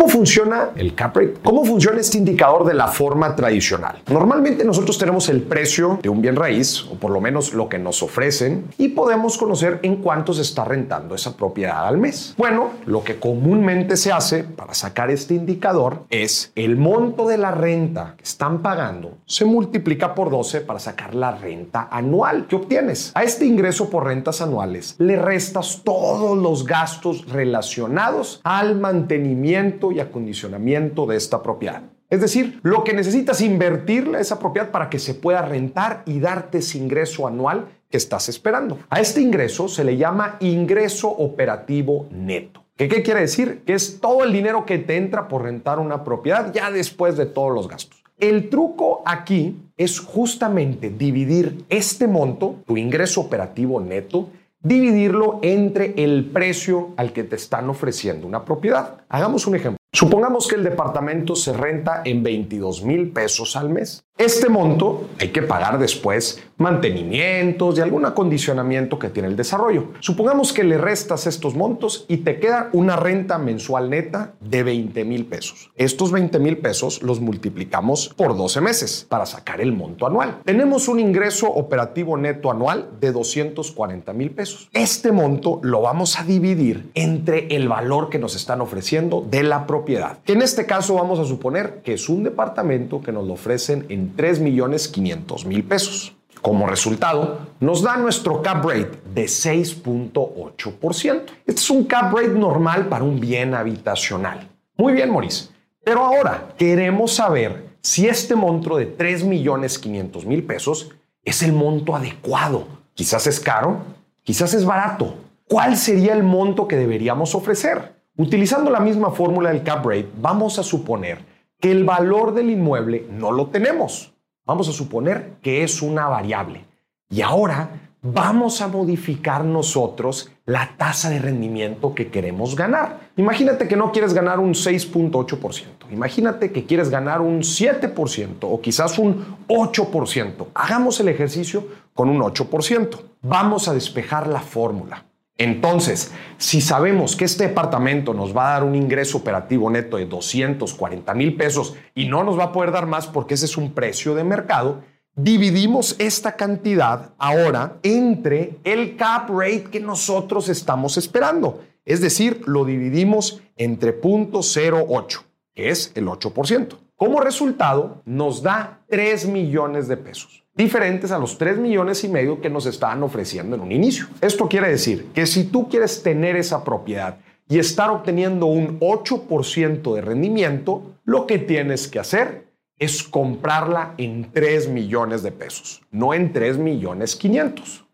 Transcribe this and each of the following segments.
¿Cómo funciona el cap rate? ¿Cómo funciona este indicador de la forma tradicional? Normalmente nosotros tenemos el precio de un bien raíz, o por lo menos lo que nos ofrecen, y podemos conocer en cuánto se está rentando esa propiedad al mes. Bueno, lo que comúnmente se hace para sacar este indicador es el monto de la renta que están pagando se multiplica por 12 para sacar la renta anual que obtienes. A este ingreso por rentas anuales le restas todos los gastos relacionados al mantenimiento y acondicionamiento de esta propiedad. Es decir, lo que necesitas invertirle a esa propiedad para que se pueda rentar y darte ese ingreso anual que estás esperando. A este ingreso se le llama ingreso operativo neto. ¿Qué, ¿Qué, quiere decir? Que es todo el dinero que te entra por rentar una propiedad ya después de todos los gastos. El truco aquí es justamente dividir este monto, tu ingreso operativo neto, dividirlo entre el precio al que te están ofreciendo una propiedad. Hagamos un ejemplo. Supongamos que el departamento se renta en 22 mil pesos al mes. Este monto hay que pagar después mantenimientos y algún acondicionamiento que tiene el desarrollo. Supongamos que le restas estos montos y te queda una renta mensual neta de 20 mil pesos. Estos 20 mil pesos los multiplicamos por 12 meses para sacar el monto anual. Tenemos un ingreso operativo neto anual de 240 mil pesos. Este monto lo vamos a dividir entre el valor que nos están ofreciendo de la propiedad. En este caso vamos a suponer que es un departamento que nos lo ofrecen en 3 millones 500 mil pesos. Como resultado, nos da nuestro cap rate de 6.8%. Este es un cap rate normal para un bien habitacional. Muy bien, Maurice. Pero ahora queremos saber si este monto de 3 millones 500 mil pesos es el monto adecuado. Quizás es caro, quizás es barato. ¿Cuál sería el monto que deberíamos ofrecer? Utilizando la misma fórmula del cap rate, vamos a suponer que el valor del inmueble no lo tenemos. Vamos a suponer que es una variable. Y ahora vamos a modificar nosotros la tasa de rendimiento que queremos ganar. Imagínate que no quieres ganar un 6.8%. Imagínate que quieres ganar un 7% o quizás un 8%. Hagamos el ejercicio con un 8%. Vamos a despejar la fórmula. Entonces, si sabemos que este departamento nos va a dar un ingreso operativo neto de 240 mil pesos y no nos va a poder dar más porque ese es un precio de mercado, dividimos esta cantidad ahora entre el cap rate que nosotros estamos esperando. Es decir, lo dividimos entre 0.08, que es el 8%. Como resultado, nos da 3 millones de pesos diferentes a los 3 millones y medio que nos estaban ofreciendo en un inicio. Esto quiere decir que si tú quieres tener esa propiedad y estar obteniendo un 8% de rendimiento, lo que tienes que hacer es comprarla en 3 millones de pesos, no en 3 millones 500.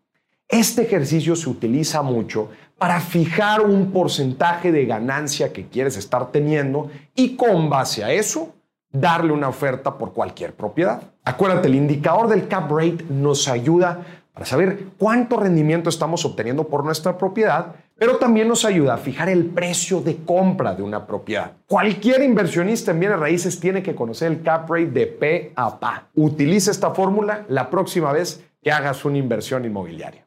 Este ejercicio se utiliza mucho para fijar un porcentaje de ganancia que quieres estar teniendo y con base a eso darle una oferta por cualquier propiedad. Acuérdate, el indicador del cap rate nos ayuda para saber cuánto rendimiento estamos obteniendo por nuestra propiedad, pero también nos ayuda a fijar el precio de compra de una propiedad. Cualquier inversionista en bienes raíces tiene que conocer el cap rate de P a PA. Utiliza esta fórmula la próxima vez que hagas una inversión inmobiliaria.